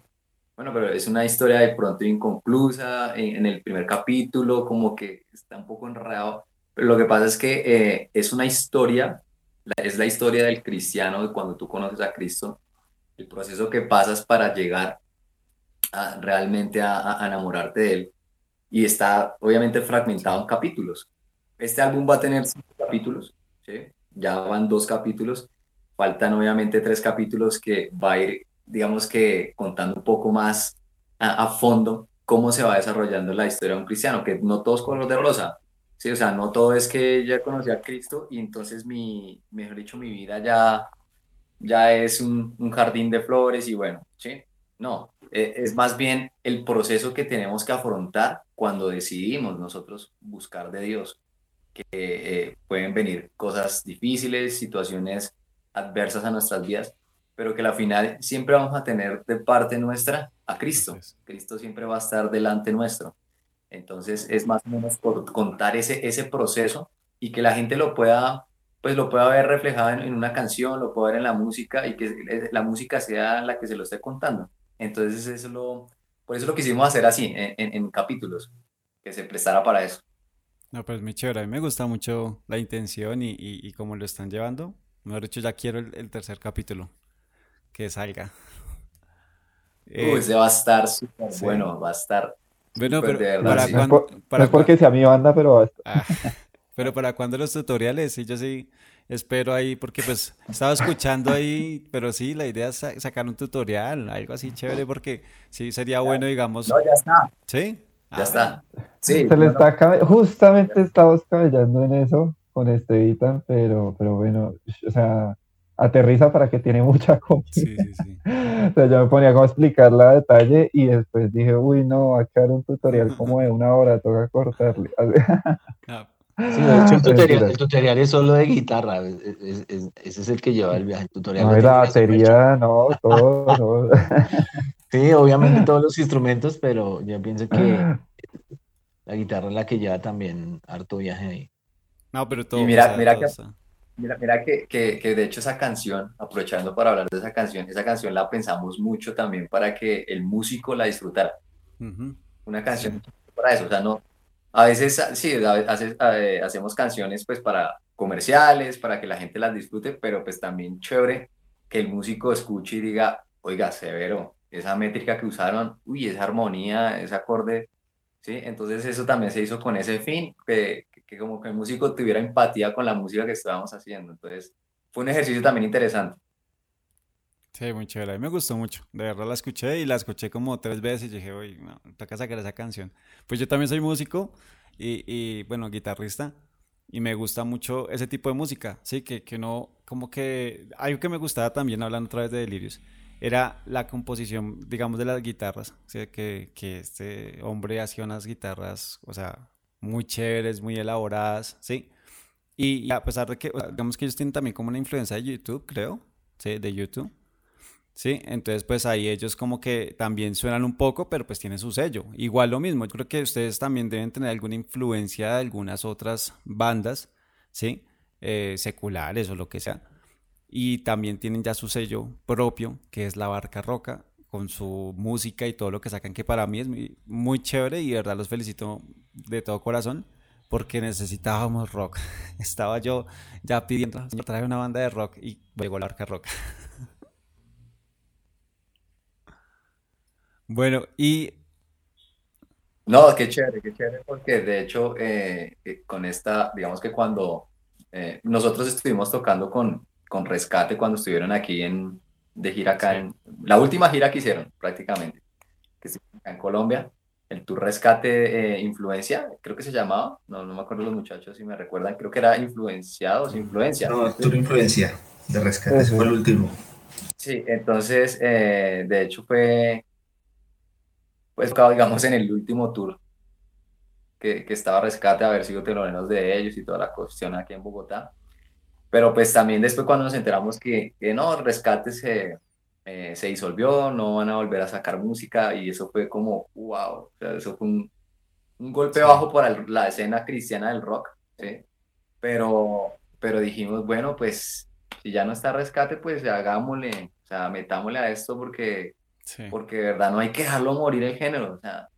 bueno, pero es una historia de pronto inconclusa, en, el primer capítulo como que está un poco enredado, pero lo que pasa es que eh, es una historia, es la historia del cristiano de cuando tú conoces a Cristo, el proceso que pasas para llegar a, realmente a, enamorarte de Él, y está obviamente fragmentado en capítulos. Este álbum va a tener cinco capítulos, ¿sí? ya van dos capítulos, faltan obviamente tres capítulos que va a ir digamos que contando un poco más a, fondo cómo se va desarrollando la historia de un cristiano, que no todos color de rosa, ¿sí? O sea, no todo es que ya conocí a Cristo y entonces mi, mejor dicho, mi vida ya, ya es un, un jardín de flores y bueno, ¿sí? No, es más bien el proceso que tenemos que afrontar cuando decidimos nosotros buscar de Dios, que eh, pueden venir cosas difíciles, situaciones adversas a nuestras vidas, pero que la final siempre vamos a tener de parte nuestra a Cristo. Cristo siempre va a estar delante nuestro. Entonces es más o menos por contar ese, ese proceso y que la gente lo pueda, pues lo pueda ver reflejado en, una canción, lo pueda ver en la música y que la música sea la que se lo esté contando. Entonces eso lo, por eso lo quisimos hacer así, en, en, capítulos, que se prestara para eso. No, pues muy chévere. A mí me gusta mucho la intención y, y, cómo lo están llevando. Mejor dicho, ya quiero el tercer capítulo que salga. Uy, se va a estar súper bueno, va a estar. Bueno, pero para cuando. No es porque sea mi banda, pero ah, pero para cuando los tutoriales, sí, yo sí espero ahí, porque pues estaba escuchando ahí, pero sí, la idea es sacar un tutorial, algo así chévere, porque sí sería bueno, digamos. No, ya está. ¿Sí? Ya está. Sí. Se le está justamente estamos cabellando en eso con este Vitan, pero, pero bueno, o sea aterriza para que tiene mucha comida. Sí, sí, sí. o sea, yo me ponía como a explicarla a detalle y después dije, uy, no, va a quedar un tutorial como de una hora, toca cortarle. Ah. Sí, de hecho, el tutorial, el tutorial, es solo de guitarra, ese es el que lleva el viaje. El tutorial no, la batería, no, todo. sí, obviamente todos los instrumentos, pero yo pienso que la guitarra es la que lleva también harto viaje ahí. No, pero todo. Y mira, mira que, Mira, mira que, que, que, de hecho esa canción, aprovechando para hablar de esa canción, esa canción la pensamos mucho también para que el músico la disfrutara. Una canción para eso, o sea, no, a veces sí, eh, hacemos canciones pues para comerciales, para que la gente las disfrute, pero pues también chévere que el músico escuche y diga, oiga, severo, esa métrica que usaron, uy, esa armonía, ese acorde, ¿sí? Entonces eso también se hizo con ese fin, que, que como que el músico tuviera empatía con la música que estábamos haciendo. Entonces, fue un ejercicio también interesante. Sí, muy chévere. A mí me gustó mucho. De verdad la escuché y la escuché como tres veces y dije, oye, no, toca sacar esa canción. Pues yo también soy músico y, y, bueno, guitarrista. Y me gusta mucho ese tipo de música, ¿sí? Que, que no, como que, algo que me gustaba también, hablando otra vez de Delirios, era la composición, digamos, de las guitarras. ¿sí? Que, que este hombre hacía unas guitarras, o sea, muy chéveres, muy elaboradas, ¿sí? Y, a pesar de que, digamos que ellos tienen también como una influencia de YouTube, creo, ¿sí? De YouTube. Sí, entonces pues ahí ellos como que también suenan un poco, pero pues tienen su sello. Igual lo mismo, yo creo que ustedes también deben tener alguna influencia de algunas otras bandas, ¿sí? Eh, seculares o lo que sea. Y también tienen ya su sello propio, que es la Barca Roca, con su música y todo lo que sacan, que para mí es muy, chévere y de verdad los felicito de todo corazón porque necesitábamos rock. Estaba yo ya pidiendo, trae una banda de rock y llegó la arca rock. bueno, y No, qué chévere, qué chévere, porque de hecho eh, eh, con esta, digamos que cuando eh, nosotros estuvimos tocando con, con Rescate cuando estuvieron aquí en, de gira acá, en la última gira que hicieron prácticamente, que se acá en Colombia, el Tour Rescate Influencia, creo que se llamaba, no, no me acuerdo los muchachos si me recuerdan, creo que era Influenciados, Influencia. No, Tour Influencia de Rescate, ese fue el último. Sí, entonces, de hecho fue pues digamos, en el último tour que, que estaba rescate, haber sido teloneros de ellos y toda la cuestión aquí en Bogotá. Pero pues también después cuando nos enteramos que, que no, rescate se, eh, se disolvió, no van a volver a sacar música y eso fue como, wow, o sea, eso fue un, un golpe bajo para la escena cristiana del rock, ¿sí? Pero, pero dijimos, bueno, pues si ya no está rescate, pues hagámosle, o sea, metámosle a esto porque porque de verdad no hay que dejarlo morir el género, o sea,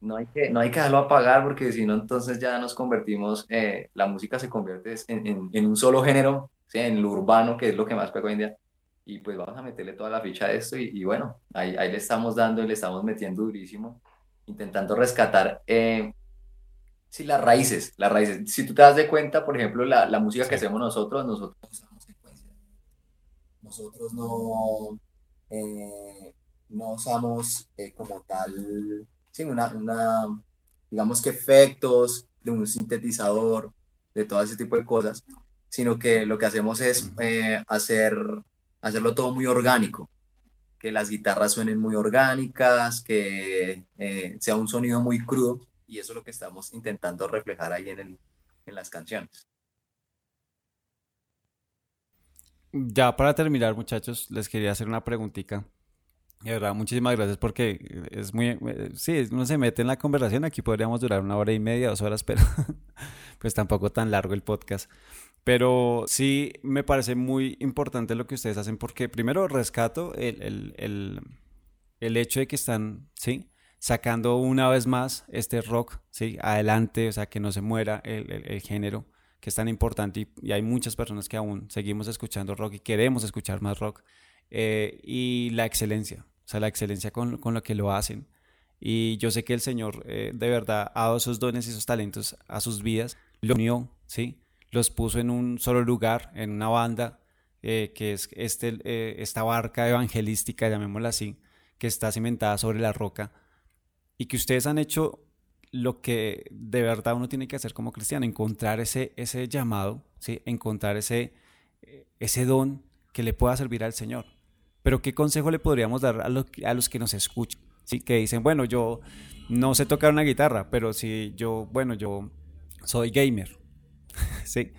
no hay que, no hay que dejarlo apagar porque si no entonces ya nos convertimos, eh, la música se convierte en, en, un solo género, ¿sí? en lo urbano, que es lo que más pega hoy en día, y pues vamos a meterle toda la ficha a esto y, bueno, ahí, ahí, le estamos dando y le estamos metiendo durísimo, intentando rescatar, eh, sí, las raíces, las raíces. Si tú te das de cuenta, por ejemplo, la, la música que hacemos nosotros, nosotros Nosotros no... Eh, no usamos eh, como tal, sí, una, una, digamos que efectos de un sintetizador, de todo ese tipo de cosas, sino que lo que hacemos es eh, hacer, hacerlo todo muy orgánico, que las guitarras suenen muy orgánicas, que eh, sea un sonido muy crudo, y eso es lo que estamos intentando reflejar ahí en, el, en las canciones. Ya para terminar, muchachos, les quería hacer una preguntita. De verdad, muchísimas gracias porque es muy, eh, sí, uno se mete en la conversación, aquí podríamos durar una hora y media, dos horas, pero pues tampoco tan largo el podcast. Pero sí me parece muy importante lo que ustedes hacen porque primero rescato el, el, el, el hecho de que están, ¿sí? Sacando una vez más este rock, ¿sí? Adelante, o sea, que no se muera el, el género que es tan importante y, y hay muchas personas que aún seguimos escuchando rock y queremos escuchar más rock. Eh, y la excelencia, o sea, la excelencia con, con, lo que lo hacen. Y yo sé que el Señor eh, de verdad ha dado esos dones y esos talentos a sus vidas, lo unió, ¿sí? Los puso en un solo lugar, en una banda, eh, que es este, esta barca evangelística, llamémosla así, que está cimentada sobre la roca, y que ustedes han hecho lo que de verdad uno tiene que hacer como cristiano, encontrar ese, ese llamado, ¿sí? encontrar ese, ese don que le pueda servir al Señor. Pero ¿qué consejo le podríamos dar a los, a los que nos escuchan? ¿Sí? Que dicen, bueno, yo no sé tocar una guitarra, pero si yo, bueno, yo soy gamer, ¿sí?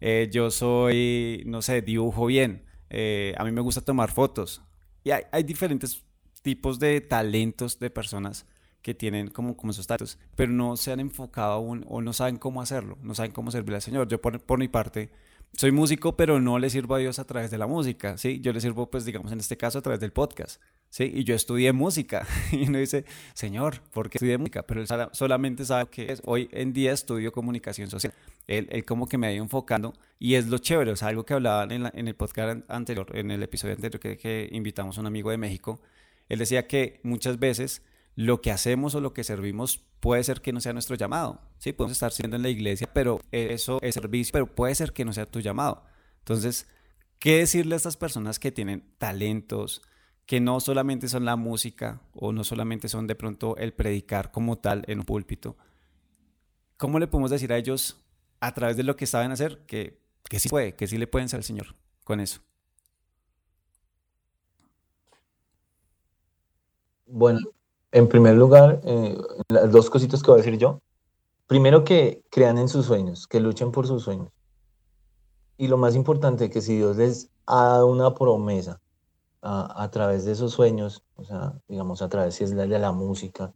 Eh, yo soy, no sé, dibujo bien, eh, a mí me gusta tomar fotos. Y hay, diferentes tipos de talentos de personas que tienen como, como esos talentos, pero no se han enfocado aún o no saben cómo hacerlo, no saben cómo servir al Señor. Yo por, por mi parte, soy músico, pero no le sirvo a Dios a través de la música, ¿sí? Yo le sirvo, pues, digamos, en este caso, a través del podcast, ¿sí? Y yo estudié música. Y uno dice, Señor, ¿por qué estudié música? Pero él solamente sabe que es. Hoy en día estudio comunicación social. Él, él como que me ha ido enfocando y es lo chévere, o sea, algo que hablaban en, en el podcast anterior, en el episodio anterior que, que invitamos a un amigo de México. Él decía que muchas veces lo que hacemos o lo que servimos puede ser que no sea nuestro llamado. Sí, podemos estar sirviendo en la iglesia, pero eso es servicio, pero puede ser que no sea tu llamado. Entonces, ¿qué decirle a estas personas que tienen talentos, que no solamente son la música o no solamente son de pronto el predicar como tal en un púlpito? ¿Cómo le podemos decir a ellos a través de lo que saben hacer que, que sí puede, que sí le pueden ser al Señor con eso? Bueno, en primer lugar, eh, las dos cositas que voy a decir yo. Primero que crean en sus sueños, que luchen por sus sueños. Y lo más importante, que si Dios les ha dado una promesa a, través de esos sueños, o sea, digamos a través si es la de la música,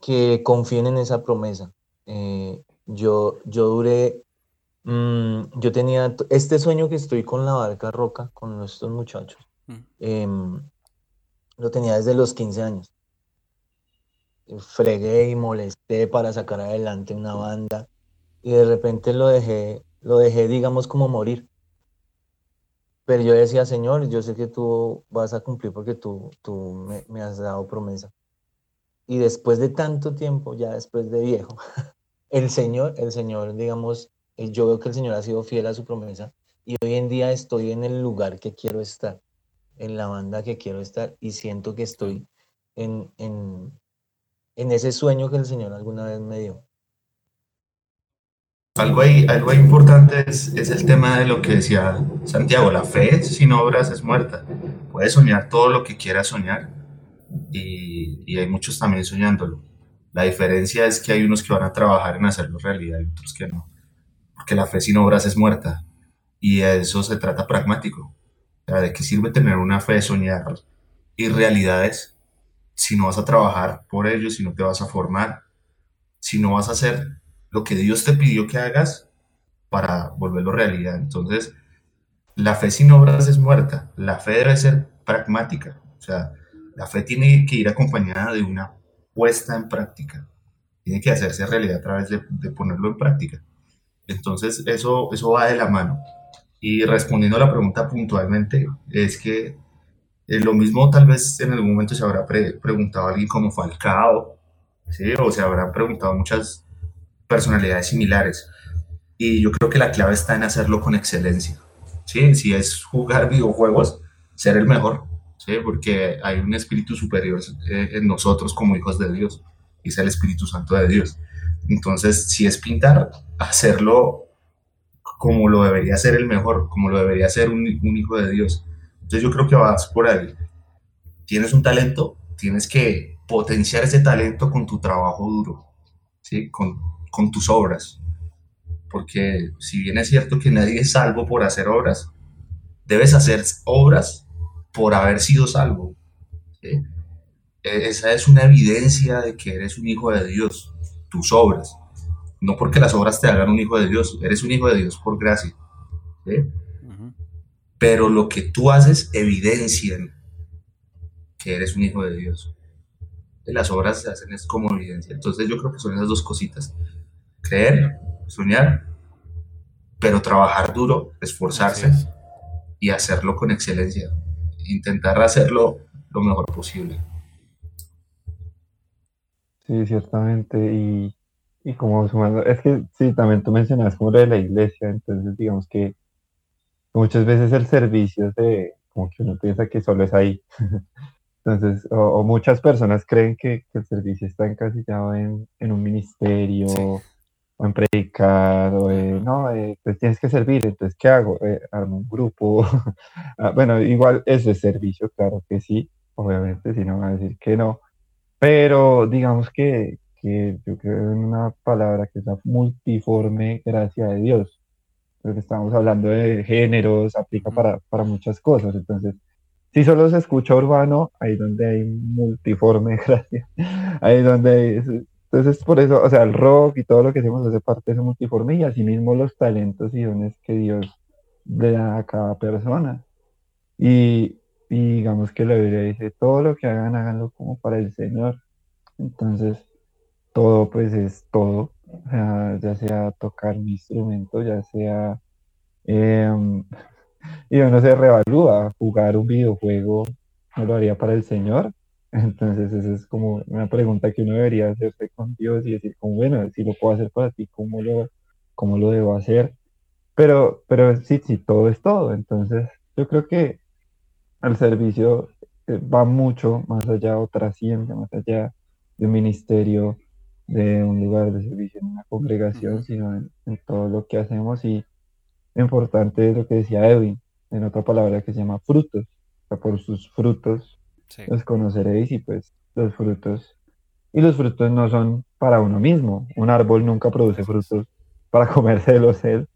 que confíen en esa promesa. Eh, yo, yo duré, mm, yo tenía este sueño que estoy con la barca roca, con estos muchachos, mm. em, lo tenía desde los 15 años fregué y molesté para sacar adelante una banda y de repente lo dejé, lo dejé, digamos, como morir. Pero yo decía, Señor, yo sé que tú vas a cumplir porque tú, tú me, has dado promesa. y después de tanto tiempo, ya después de viejo, el Señor, el Señor, digamos, eh, yo veo que el Señor ha sido fiel a su promesa y hoy en día estoy en el lugar que quiero estar, en la banda que quiero estar y siento que estoy en, en, en ese sueño que el Señor alguna vez me dio. Algo ahí, algo importante es, es, el tema de lo que decía Santiago, la fe sin obras es muerta. Puedes soñar todo lo que quieras soñar y, y, hay muchos también soñándolo. La diferencia es que hay unos que van a trabajar en hacerlo realidad y otros que no. Porque la fe sin obras es muerta y eso se trata pragmático. O sea, ¿de qué sirve tener una fe, soñar y realidades si no vas a trabajar por ello, si no te vas a formar, si no vas a hacer lo que Dios te pidió que hagas para volverlo realidad. Entonces, la fe sin obras es muerta. La fe debe ser pragmática. O sea, la fe tiene que ir acompañada de una puesta en práctica. Tiene que hacerse realidad a través de, ponerlo en práctica. Entonces, eso, eso va de la mano. Y respondiendo a la pregunta puntualmente, es que eh, lo mismo tal vez en algún momento se habrá preguntado a alguien como Falcao, ¿sí? o se habrán preguntado muchas personalidades similares. Y yo creo que la clave está en hacerlo con excelencia. ¿sí? Si es jugar videojuegos, ser el mejor, ¿sí? porque hay un espíritu superior eh, en nosotros como hijos de Dios, y es el Espíritu Santo de Dios. Entonces, si es pintar, hacerlo como lo debería ser el mejor, como lo debería ser un, un hijo de Dios. Entonces yo creo que vas por ahí. Tienes un talento, tienes que potenciar ese talento con tu trabajo duro, ¿sí? con, con tus obras. Porque si bien es cierto que nadie es salvo por hacer obras, debes hacer obras por haber sido salvo. E, esa es una evidencia de que eres un hijo de Dios, tus obras. No porque las obras te hagan un hijo de Dios, eres un hijo de Dios por gracia. Pero lo que tú haces evidencian que eres un hijo de Dios. Las obras se hacen es como evidencia. Entonces yo creo que son esas dos cositas creer, soñar, pero trabajar duro, esforzarse y hacerlo con excelencia. Intentar hacerlo lo mejor posible. Sí, ciertamente. Y, y como sumando, es que sí, también tú mencionas como lo de la iglesia, entonces digamos que muchas veces el servicio de, como que uno piensa que solo es ahí. Entonces, o, muchas personas creen que, el servicio está encasillado en, en un ministerio, o en predicar, o no, eh, pues tienes que servir, entonces, ¿qué hago? Eh, armo un grupo. Ah, bueno, igual eso es servicio, claro que sí, obviamente, si no van a decir que no, pero digamos que, que yo creo en una palabra que es la multiforme gracia de Dios. Porque estamos hablando de géneros, aplica para, para muchas cosas, entonces, si solo se escucha urbano, ahí donde hay multiforme gracia, ahí donde hay, entonces, por eso, o sea, el rock y todo lo que hacemos hace parte de ese multiforme y asimismo los talentos y dones que Dios le da a cada persona. Y, digamos que la Biblia dice, todo lo que hagan, háganlo como para el Señor. Entonces, todo pues es todo, sea, ya sea tocar un instrumento, ya sea, em, y uno se revalúa, jugar un videojuego, no lo haría para el Señor, entonces, esa es como una pregunta que uno debería hacerse con Dios y decir, como, bueno, si lo puedo hacer para ti, ¿cómo lo, cómo lo debo hacer? Pero, pero sí, sí, todo es todo. Entonces, yo creo que el servicio eh, va mucho más allá o trasciende más allá de un ministerio, de un lugar de servicio en una congregación, sino en, en todo lo que hacemos. Y importante es lo que decía Edwin, en otra palabra que se llama frutos. O sea, por sus frutos los conoceréis y pues los frutos. Y los frutos no son para uno mismo. Un árbol nunca produce frutos para comérselos él,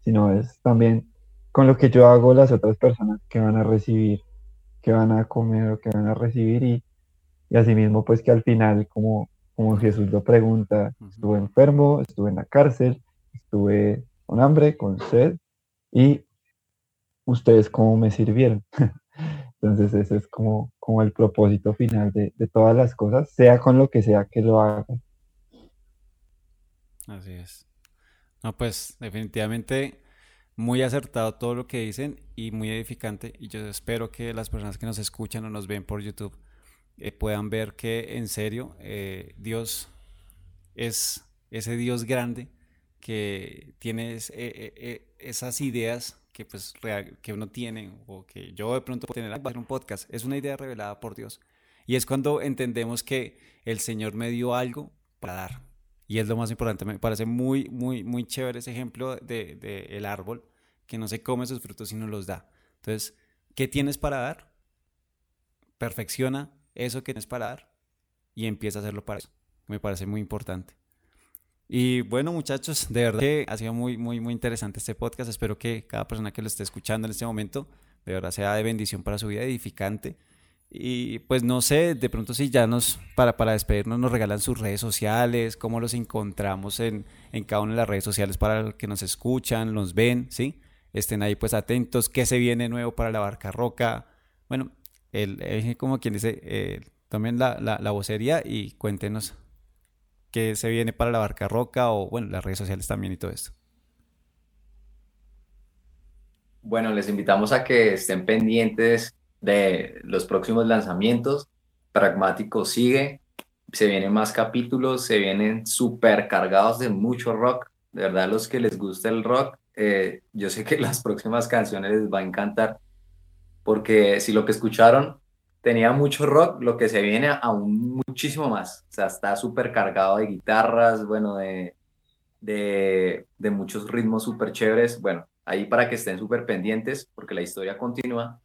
sino es también con lo que yo hago las otras personas que van a recibir, que van a comer o que van a recibir y, y asimismo pues que al final como, como Jesús lo pregunta, estuve enfermo, estuve en la cárcel, estuve con hambre, con sed y ustedes cómo me sirvieron. Entonces ese es como, como el propósito final de, todas las cosas, sea con lo que sea que lo hagan. Así es. No, pues definitivamente muy acertado todo lo que dicen y muy edificante. Y yo espero que las personas que nos escuchan o nos ven por YouTube eh, puedan ver que en serio eh, Dios es ese Dios grande que tiene esas ideas que pues que uno tiene o que yo de pronto puedo tener en un podcast, es una idea revelada por Dios. Y es cuando entendemos que el Señor me dio algo para dar. Y es lo más importante. Me parece muy, muy, muy chévere ese ejemplo del de, el árbol que no se come sus frutos y no los da. Entonces, ¿qué tienes para dar? Perfecciona eso que tienes para dar y empieza a hacerlo para eso. Me parece muy importante. Y bueno, muchachos, de verdad que ha sido muy, muy, muy interesante este podcast. Espero que cada persona que lo esté escuchando en este momento, de verdad sea de bendición para su vida, edificante. Y pues no sé, de pronto si ya nos, para, para despedirnos, nos regalan sus redes sociales, cómo los encontramos en, en cada una de las redes sociales para que nos escuchan, nos ven, ¿sí? Estén ahí pues atentos, qué se viene nuevo para la barca roca. Bueno, el, como quien dice, eh, tomen la, la, la vocería y cuéntenos qué se viene para la barca roca o bueno, las redes sociales también y todo esto. Bueno, les invitamos a que estén pendientes de los próximos lanzamientos. Pragmático sigue, se vienen más capítulos, se vienen súper cargados de mucho rock. De verdad, los que les gusta el rock, eh, yo sé que las próximas canciones les va a encantar, porque si lo que escucharon tenía mucho rock, lo que se viene aún muchísimo más. O sea, está súper cargado de guitarras, bueno, de, de, de muchos ritmos súper chéveres. Bueno, ahí para que estén súper pendientes, porque la historia continúa.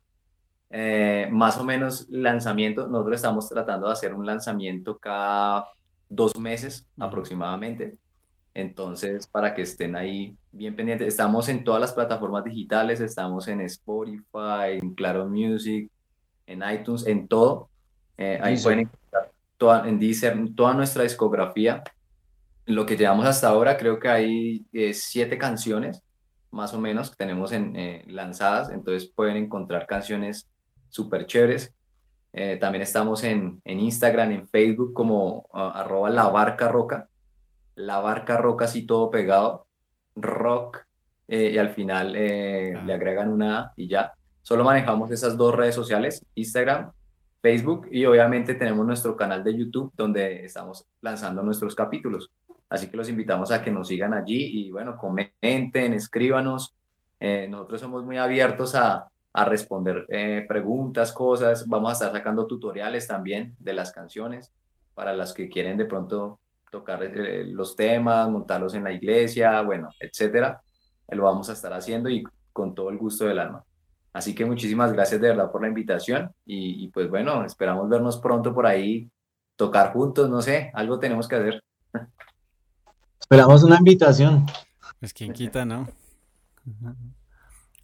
Eh, más o menos lanzamiento, nosotros estamos tratando de hacer un lanzamiento cada dos meses aproximadamente. Entonces, para que estén ahí bien pendientes, estamos en todas las plataformas digitales, estamos en Spotify, en Claro Music, en iTunes, en todo. Eh, ahí pueden encontrar toda, en Deezer, toda nuestra discografía. Lo que llevamos hasta ahora, creo que hay eh, siete canciones, más o menos, que tenemos en, eh, lanzadas. Entonces pueden encontrar canciones súper chéveres. también estamos en, en, Instagram, en Facebook, como arroba la barca roca. La barca roca, así todo pegado. Rock. y al final le agregan una A y ya. Solo manejamos esas dos redes sociales, Instagram, Facebook y obviamente tenemos nuestro canal de YouTube donde estamos lanzando nuestros capítulos. Así que los invitamos a que nos sigan allí y bueno, comenten, escríbanos. Eh, nosotros somos muy abiertos a, a responder eh, preguntas, cosas. Vamos a estar sacando tutoriales también de las canciones para las que quieren de pronto tocar eh, los temas, montarlos en la iglesia, bueno, etcétera. Lo vamos a estar haciendo y con todo el gusto del alma. Así que muchísimas gracias de verdad por la invitación y, pues bueno, esperamos vernos pronto por ahí, tocar juntos, no sé, algo tenemos que hacer. Esperamos una invitación. Pues quien quita, ¿no?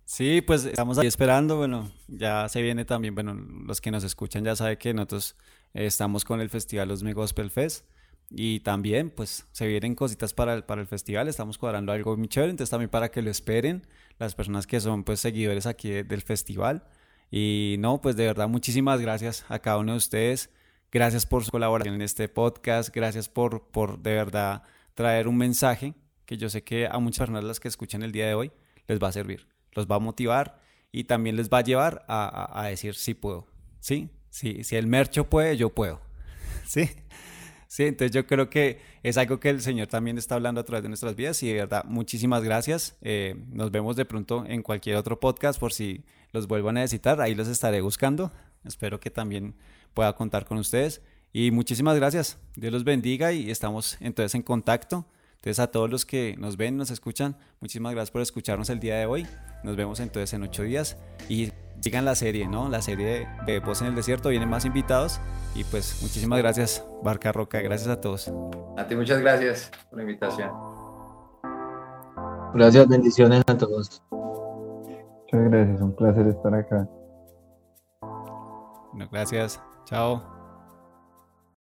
Sí, pues estamos ahí esperando, bueno, ya se viene también, bueno, los que nos escuchan ya saben que nosotros estamos con el Festival Los Gospel Fest y también pues se vienen cositas para el, para el festival, estamos cuadrando algo muy chévere, entonces también para que lo esperen las personas que son pues seguidores aquí del festival. Y no, pues de verdad muchísimas gracias a cada uno de ustedes. Gracias por su colaboración en este podcast. Gracias por, por de verdad traer un mensaje que yo sé que a muchas personas las que escuchan el día de hoy les va a servir, los va a motivar y también les va a llevar a, a, decir sí puedo. Sí, sí, si el mercho puede, yo puedo. Sí. Sí, entonces yo creo que es algo que el Señor también está hablando a través de nuestras vidas y de verdad, muchísimas gracias. Eh, nos vemos de pronto en cualquier otro podcast por si los vuelvo a necesitar, ahí los estaré buscando. Espero que también pueda contar con ustedes. Y muchísimas gracias. Dios los bendiga y estamos entonces en contacto. Entonces a todos los que nos ven, nos escuchan, muchísimas gracias por escucharnos el día de hoy. Nos vemos entonces en ocho días y sigan la serie, ¿no? La serie de Voz en el Desierto, vienen más invitados y pues muchísimas gracias, Barca Roca, gracias a todos. A ti muchas gracias por la invitación. Gracias, bendiciones a todos. Muchas gracias, un placer estar acá. Bueno, gracias, chao.